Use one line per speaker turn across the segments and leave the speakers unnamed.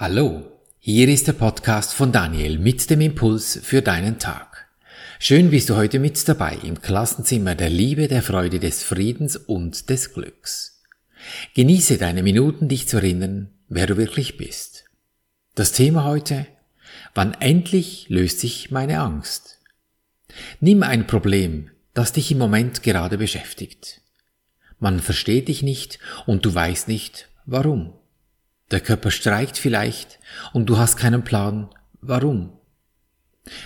Hallo, hier ist der Podcast von Daniel mit dem Impuls für deinen Tag. Schön bist du heute mit dabei im Klassenzimmer der Liebe, der Freude, des Friedens und des Glücks. Genieße deine Minuten, dich zu erinnern, wer du wirklich bist. Das Thema heute, wann endlich löst sich meine Angst? Nimm ein Problem, das dich im Moment gerade beschäftigt. Man versteht dich nicht und du weißt nicht, warum. Der Körper streikt vielleicht und du hast keinen Plan, warum.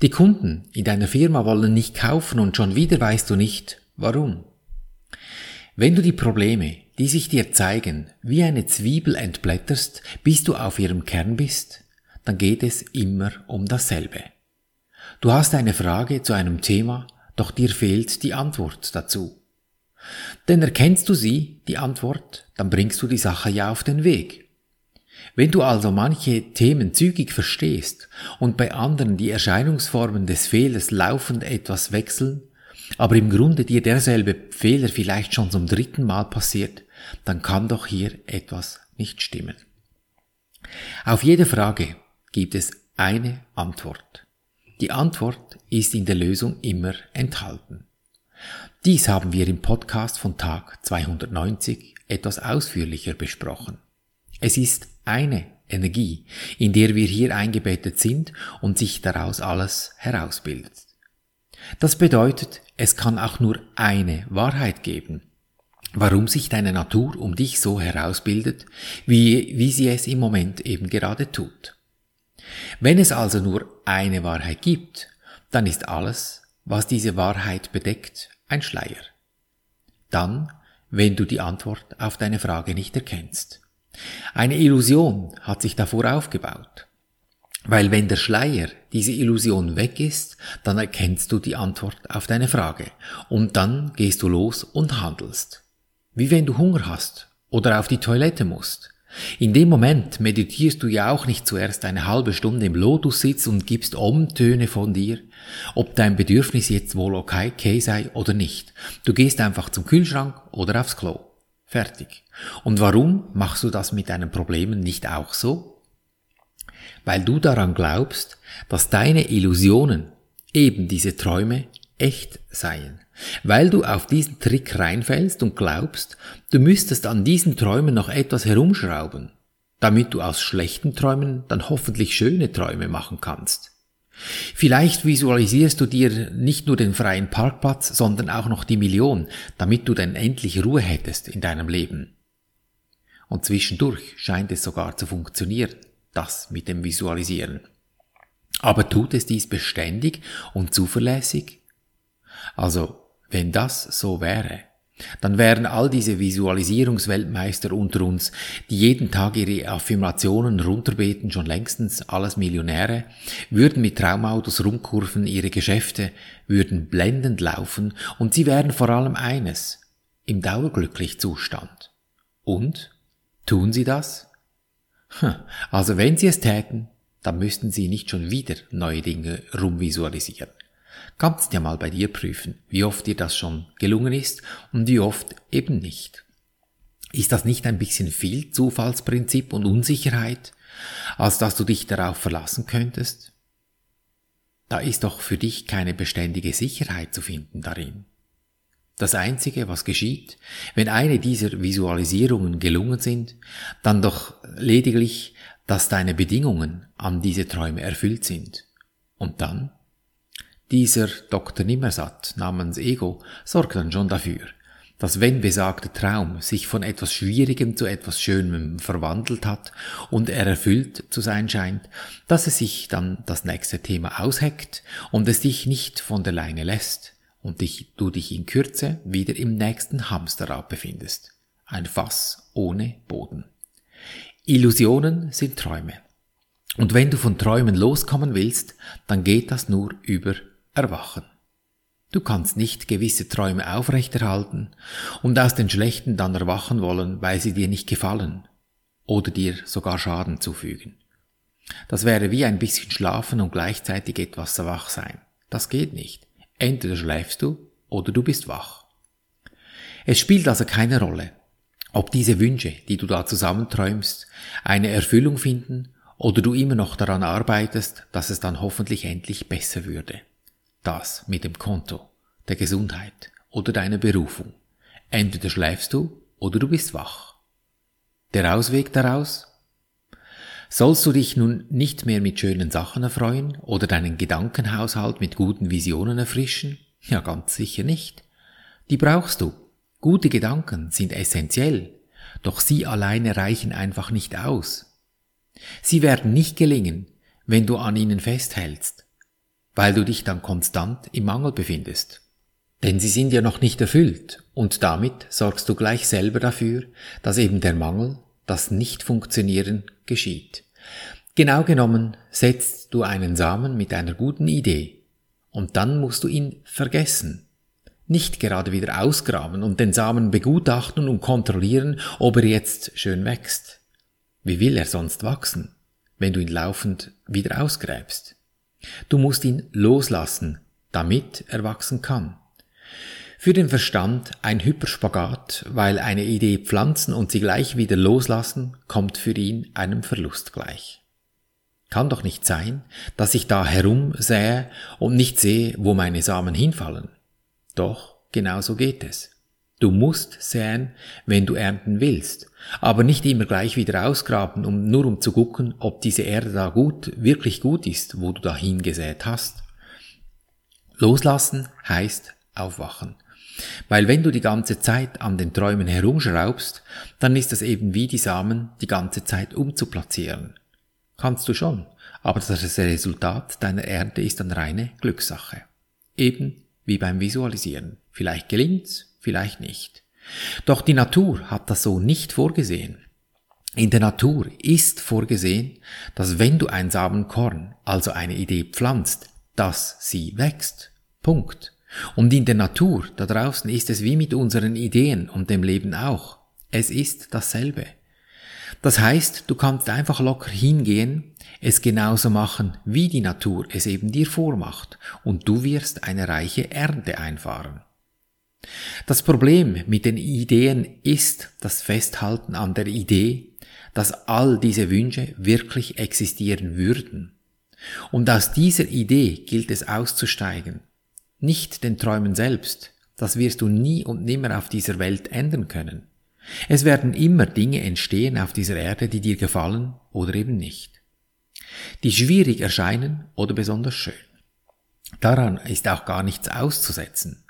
Die Kunden in deiner Firma wollen nicht kaufen und schon wieder weißt du nicht, warum. Wenn du die Probleme, die sich dir zeigen, wie eine Zwiebel entblätterst, bis du auf ihrem Kern bist, dann geht es immer um dasselbe. Du hast eine Frage zu einem Thema, doch dir fehlt die Antwort dazu. Denn erkennst du sie, die Antwort, dann bringst du die Sache ja auf den Weg. Wenn du also manche Themen zügig verstehst und bei anderen die Erscheinungsformen des Fehlers laufend etwas wechseln, aber im Grunde dir derselbe Fehler vielleicht schon zum dritten Mal passiert, dann kann doch hier etwas nicht stimmen. Auf jede Frage gibt es eine Antwort. Die Antwort ist in der Lösung immer enthalten. Dies haben wir im Podcast von Tag 290 etwas ausführlicher besprochen. Es ist eine Energie, in der wir hier eingebettet sind und sich daraus alles herausbildet. Das bedeutet, es kann auch nur eine Wahrheit geben, warum sich deine Natur um dich so herausbildet, wie, wie sie es im Moment eben gerade tut. Wenn es also nur eine Wahrheit gibt, dann ist alles, was diese Wahrheit bedeckt, ein Schleier. Dann, wenn du die Antwort auf deine Frage nicht erkennst. Eine Illusion hat sich davor aufgebaut. Weil wenn der Schleier, diese Illusion weg ist, dann erkennst du die Antwort auf deine Frage und dann gehst du los und handelst. Wie wenn du Hunger hast oder auf die Toilette musst. In dem Moment meditierst du ja auch nicht zuerst eine halbe Stunde im Lotussitz und gibst Om-Töne von dir, ob dein Bedürfnis jetzt wohl okay sei oder nicht. Du gehst einfach zum Kühlschrank oder aufs Klo. Fertig. Und warum machst du das mit deinen Problemen nicht auch so? Weil du daran glaubst, dass deine Illusionen, eben diese Träume, echt seien. Weil du auf diesen Trick reinfällst und glaubst, du müsstest an diesen Träumen noch etwas herumschrauben, damit du aus schlechten Träumen dann hoffentlich schöne Träume machen kannst. Vielleicht visualisierst du dir nicht nur den freien Parkplatz, sondern auch noch die Million, damit du dann endlich Ruhe hättest in deinem Leben. Und zwischendurch scheint es sogar zu funktionieren, das mit dem Visualisieren. Aber tut es dies beständig und zuverlässig? Also, wenn das so wäre, dann wären all diese Visualisierungsweltmeister unter uns, die jeden Tag ihre Affirmationen runterbeten, schon längstens alles Millionäre, würden mit Traumautos rumkurven ihre Geschäfte, würden blendend laufen und sie wären vor allem eines, im dauerglücklich Zustand. Und? Tun sie das? Hm, also wenn sie es täten, dann müssten sie nicht schon wieder neue Dinge rumvisualisieren. Kannst ja mal bei dir prüfen, wie oft dir das schon gelungen ist und wie oft eben nicht. Ist das nicht ein bisschen viel Zufallsprinzip und Unsicherheit, als dass du dich darauf verlassen könntest? Da ist doch für dich keine beständige Sicherheit zu finden darin. Das Einzige, was geschieht, wenn eine dieser Visualisierungen gelungen sind, dann doch lediglich, dass deine Bedingungen an diese Träume erfüllt sind. Und dann dieser Dr. Nimmersatt namens Ego sorgt dann schon dafür, dass wenn besagter Traum sich von etwas Schwierigem zu etwas Schönem verwandelt hat und er erfüllt zu sein scheint, dass es sich dann das nächste Thema ausheckt und es dich nicht von der Leine lässt und dich, du dich in Kürze wieder im nächsten Hamsterrad befindest. Ein Fass ohne Boden. Illusionen sind Träume. Und wenn du von Träumen loskommen willst, dann geht das nur über erwachen. Du kannst nicht gewisse Träume aufrechterhalten und aus den schlechten dann erwachen wollen, weil sie dir nicht gefallen oder dir sogar Schaden zufügen. Das wäre wie ein bisschen schlafen und gleichzeitig etwas wach sein. Das geht nicht. Entweder schläfst du oder du bist wach. Es spielt also keine Rolle, ob diese Wünsche, die du da zusammenträumst, eine Erfüllung finden oder du immer noch daran arbeitest, dass es dann hoffentlich endlich besser würde. Das mit dem Konto, der Gesundheit oder deiner Berufung. Entweder schläfst du oder du bist wach. Der Ausweg daraus? Sollst du dich nun nicht mehr mit schönen Sachen erfreuen oder deinen Gedankenhaushalt mit guten Visionen erfrischen? Ja, ganz sicher nicht. Die brauchst du. Gute Gedanken sind essentiell, doch sie alleine reichen einfach nicht aus. Sie werden nicht gelingen, wenn du an ihnen festhältst, weil du dich dann konstant im Mangel befindest. Denn sie sind ja noch nicht erfüllt und damit sorgst du gleich selber dafür, dass eben der Mangel, das Nicht-Funktionieren geschieht. Genau genommen setzt du einen Samen mit einer guten Idee und dann musst du ihn vergessen. Nicht gerade wieder ausgraben und den Samen begutachten und kontrollieren, ob er jetzt schön wächst. Wie will er sonst wachsen, wenn du ihn laufend wieder ausgräbst? Du musst ihn loslassen, damit er wachsen kann. Für den Verstand ein Hyperspagat, weil eine Idee pflanzen und sie gleich wieder loslassen, kommt für ihn einem Verlust gleich. Kann doch nicht sein, dass ich da herumsähe und nicht sehe, wo meine Samen hinfallen. Doch, genau so geht es. Du musst säen, wenn du ernten willst, aber nicht immer gleich wieder ausgraben, um nur um zu gucken, ob diese Erde da gut, wirklich gut ist, wo du da hingesät hast. Loslassen heißt aufwachen. Weil wenn du die ganze Zeit an den Träumen herumschraubst, dann ist das eben wie die Samen die ganze Zeit umzuplatzieren. Kannst du schon, aber das Resultat deiner Ernte ist dann reine Glückssache. Eben wie beim Visualisieren. Vielleicht gelingt's, vielleicht nicht. Doch die Natur hat das so nicht vorgesehen. In der Natur ist vorgesehen, dass wenn du ein Samenkorn, also eine Idee pflanzt, dass sie wächst. Punkt. Und in der Natur, da draußen ist es wie mit unseren Ideen und dem Leben auch. Es ist dasselbe. Das heißt, du kannst einfach locker hingehen, es genauso machen, wie die Natur es eben dir vormacht, und du wirst eine reiche Ernte einfahren. Das Problem mit den Ideen ist das Festhalten an der Idee, dass all diese Wünsche wirklich existieren würden. Und aus dieser Idee gilt es auszusteigen. Nicht den Träumen selbst, das wirst du nie und nimmer auf dieser Welt ändern können. Es werden immer Dinge entstehen auf dieser Erde, die dir gefallen oder eben nicht. Die schwierig erscheinen oder besonders schön. Daran ist auch gar nichts auszusetzen.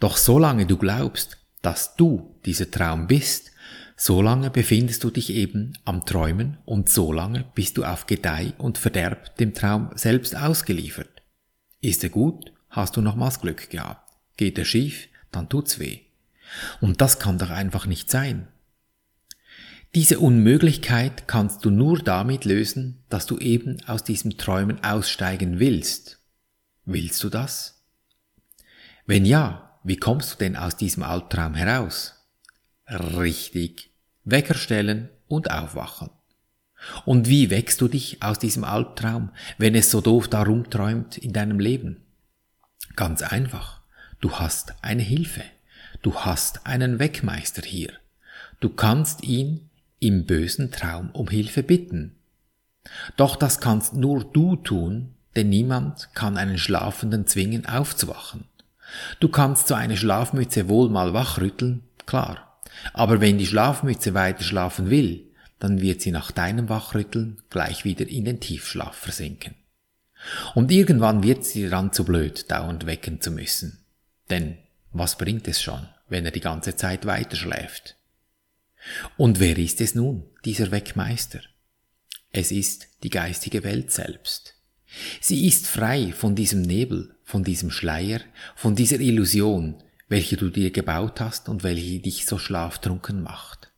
Doch solange du glaubst, dass du dieser Traum bist, solange befindest du dich eben am Träumen und solange bist du auf Gedeih und Verderb dem Traum selbst ausgeliefert. Ist er gut, hast du nochmals Glück gehabt. Geht er schief, dann tut's weh. Und das kann doch einfach nicht sein. Diese Unmöglichkeit kannst du nur damit lösen, dass du eben aus diesem Träumen aussteigen willst. Willst du das? Wenn ja, wie kommst du denn aus diesem Albtraum heraus? Richtig. Wecker stellen und aufwachen. Und wie wächst du dich aus diesem Albtraum, wenn es so doof darum träumt in deinem Leben? Ganz einfach. Du hast eine Hilfe. Du hast einen Weckmeister hier. Du kannst ihn im bösen Traum um Hilfe bitten. Doch das kannst nur du tun, denn niemand kann einen Schlafenden zwingen aufzuwachen. Du kannst so eine Schlafmütze wohl mal wachrütteln, klar. Aber wenn die Schlafmütze weiter schlafen will, dann wird sie nach deinem Wachrütteln gleich wieder in den Tiefschlaf versinken. Und irgendwann wird sie dann zu blöd, dauernd wecken zu müssen. Denn was bringt es schon, wenn er die ganze Zeit weiter schläft? Und wer ist es nun, dieser Weckmeister? Es ist die geistige Welt selbst. Sie ist frei von diesem Nebel, von diesem Schleier, von dieser Illusion, welche du dir gebaut hast und welche dich so schlaftrunken macht.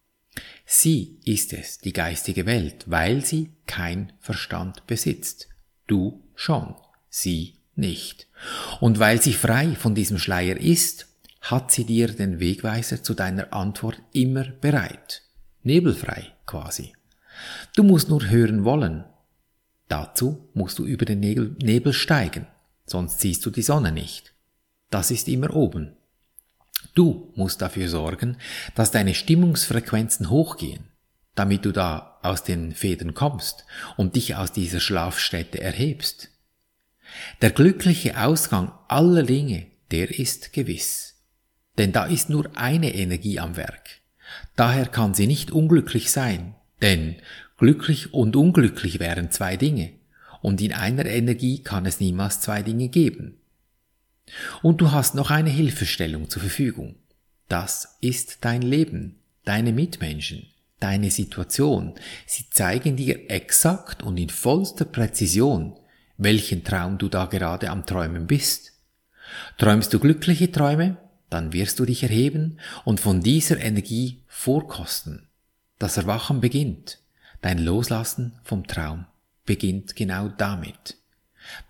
Sie ist es, die geistige Welt, weil sie kein Verstand besitzt. Du schon, sie nicht. Und weil sie frei von diesem Schleier ist, hat sie dir den Wegweiser zu deiner Antwort immer bereit. Nebelfrei quasi. Du musst nur hören wollen, Dazu musst du über den Nebel steigen, sonst siehst du die Sonne nicht. Das ist immer oben. Du musst dafür sorgen, dass deine Stimmungsfrequenzen hochgehen. damit du da aus den Federn kommst und dich aus dieser Schlafstätte erhebst. Der glückliche Ausgang aller Dinge, der ist gewiss. Denn da ist nur eine Energie am Werk. Daher kann sie nicht unglücklich sein, denn glücklich und unglücklich wären zwei Dinge, und in einer Energie kann es niemals zwei Dinge geben. Und du hast noch eine Hilfestellung zur Verfügung. Das ist dein Leben, deine Mitmenschen, deine Situation. Sie zeigen dir exakt und in vollster Präzision, welchen Traum du da gerade am Träumen bist. Träumst du glückliche Träume, dann wirst du dich erheben und von dieser Energie vorkosten. Das Erwachen beginnt. Dein Loslassen vom Traum beginnt genau damit.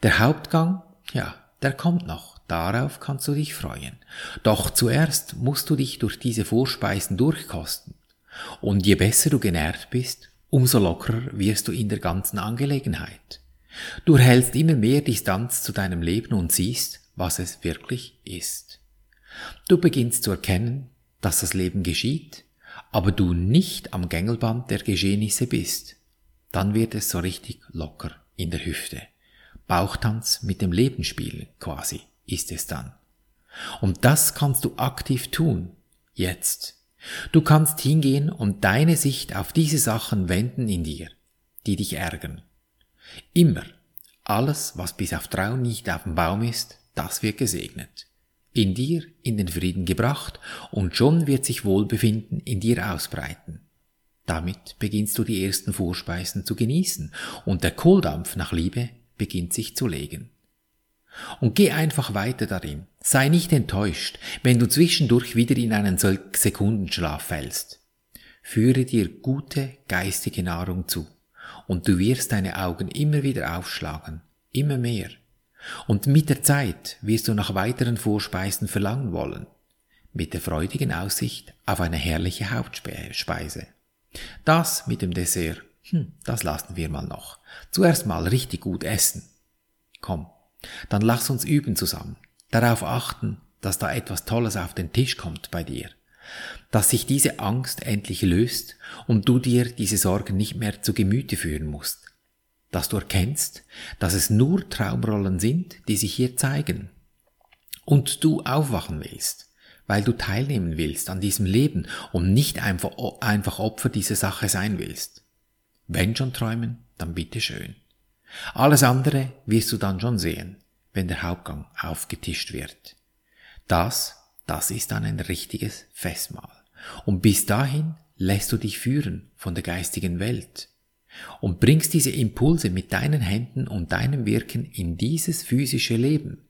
Der Hauptgang, ja, der kommt noch. Darauf kannst du dich freuen. Doch zuerst musst du dich durch diese Vorspeisen durchkosten. Und je besser du genährt bist, umso lockerer wirst du in der ganzen Angelegenheit. Du erhältst immer mehr Distanz zu deinem Leben und siehst, was es wirklich ist. Du beginnst zu erkennen, dass das Leben geschieht, aber du nicht am Gängelband der Geschehnisse bist. Dann wird es so richtig locker in der Hüfte. Bauchtanz mit dem Leben spielen quasi ist es dann. Und das kannst du aktiv tun, jetzt. Du kannst hingehen und deine Sicht auf diese Sachen wenden in dir, die dich ärgern. Immer. Alles, was bis auf Trau nicht auf dem Baum ist, das wird gesegnet. In dir in den Frieden gebracht und schon wird sich Wohlbefinden in dir ausbreiten. Damit beginnst du die ersten Vorspeisen zu genießen und der Kohldampf nach Liebe beginnt sich zu legen. Und geh einfach weiter darin. Sei nicht enttäuscht, wenn du zwischendurch wieder in einen Sekundenschlaf fällst. Führe dir gute geistige Nahrung zu, und du wirst deine Augen immer wieder aufschlagen, immer mehr. Und mit der Zeit wirst du nach weiteren Vorspeisen verlangen wollen, mit der freudigen Aussicht auf eine herrliche Hauptspeise. Das mit dem Dessert, hm, das lassen wir mal noch. Zuerst mal richtig gut essen. Komm, dann lass uns üben zusammen. Darauf achten, dass da etwas Tolles auf den Tisch kommt bei dir. Dass sich diese Angst endlich löst und du dir diese Sorgen nicht mehr zu Gemüte führen musst. Dass du erkennst, dass es nur Traumrollen sind, die sich hier zeigen. Und du aufwachen willst, weil du teilnehmen willst an diesem Leben und nicht einfach, einfach Opfer dieser Sache sein willst. Wenn schon träumen, dann bitte schön. Alles andere wirst du dann schon sehen, wenn der Hauptgang aufgetischt wird. Das, das ist dann ein richtiges Festmahl. Und bis dahin lässt du dich führen von der geistigen Welt und bringst diese Impulse mit deinen Händen und deinem Wirken in dieses physische Leben.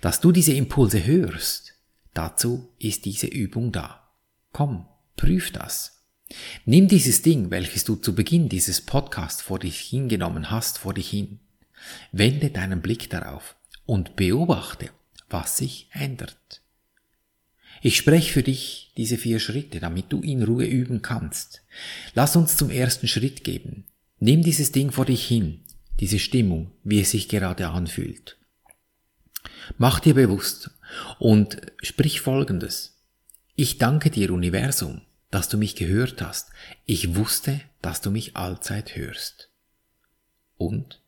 Dass du diese Impulse hörst, dazu ist diese Übung da. Komm, prüf das. Nimm dieses Ding, welches du zu Beginn dieses Podcasts vor dich hingenommen hast, vor dich hin. Wende deinen Blick darauf und beobachte, was sich ändert. Ich spreche für dich diese vier Schritte, damit du in Ruhe üben kannst. Lass uns zum ersten Schritt geben. Nimm dieses Ding vor dich hin, diese Stimmung, wie es sich gerade anfühlt. Mach dir bewusst und sprich Folgendes. Ich danke dir, Universum, dass du mich gehört hast. Ich wusste, dass du mich allzeit hörst. Und?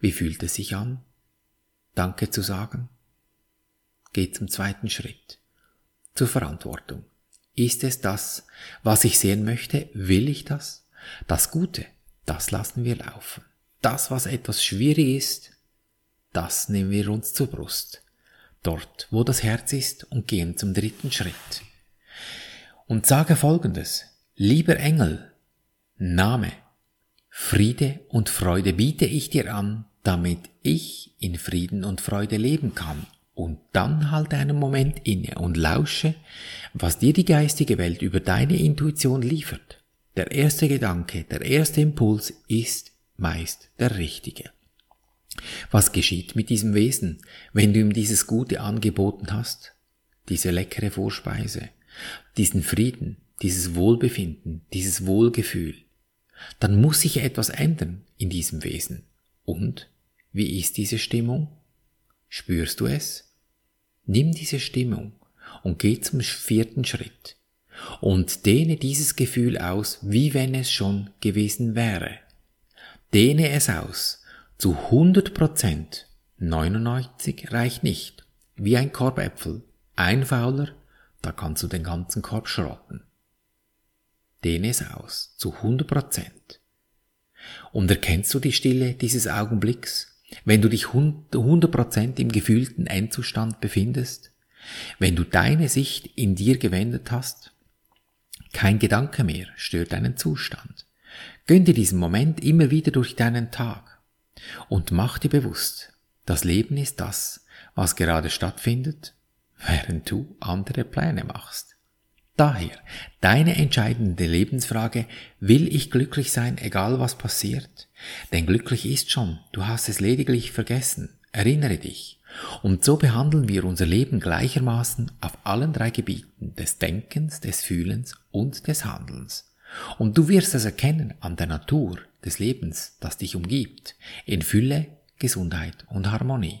Wie fühlt es sich an? Danke zu sagen? Geh zum zweiten Schritt. Zur Verantwortung. Ist es das, was ich sehen möchte? Will ich das? Das Gute, das lassen wir laufen. Das, was etwas schwierig ist, das nehmen wir uns zur Brust. Dort, wo das Herz ist und gehen zum dritten Schritt und sage folgendes. Lieber Engel, Name, Friede und Freude biete ich dir an, damit ich in Frieden und Freude leben kann. Und dann halte einen Moment inne und lausche, was dir die geistige Welt über deine Intuition liefert. Der erste Gedanke, der erste Impuls ist meist der richtige. Was geschieht mit diesem Wesen, wenn du ihm dieses Gute angeboten hast? Diese leckere Vorspeise, diesen Frieden, dieses Wohlbefinden, dieses Wohlgefühl, dann muss sich etwas ändern in diesem Wesen. Und wie ist diese Stimmung? Spürst du es? Nimm diese Stimmung und geh zum vierten Schritt. und dehne dieses Gefühl aus, wie wenn es schon gewesen wäre. Dehne es aus zu 100 Prozent. 99 reicht nicht. Wie ein Korb Äpfel. Ein Fauler, da kannst du den ganzen Korb schrotten. Dehne es aus zu 100 Prozent. Und erkennst du die Stille dieses Augenblicks, wenn du dich 100 Prozent im gefühlten Endzustand befindest? Wenn du deine Sicht in dir gewendet hast? Kein Gedanke mehr stört deinen Zustand. Gönn dir diesen Moment immer wieder durch deinen Tag und mach dir bewusst, das Leben ist das, was gerade stattfindet, während du andere Pläne machst. Daher, deine entscheidende Lebensfrage, will ich glücklich sein, egal was passiert? Denn glücklich ist schon, du hast es lediglich vergessen. Erinnere dich. Und so behandeln wir unser Leben gleichermaßen auf allen drei Gebieten des Denkens, des Fühlens und des Handelns. Und du wirst es erkennen an der Natur des Lebens, das dich umgibt, in Fülle, Gesundheit und Harmonie.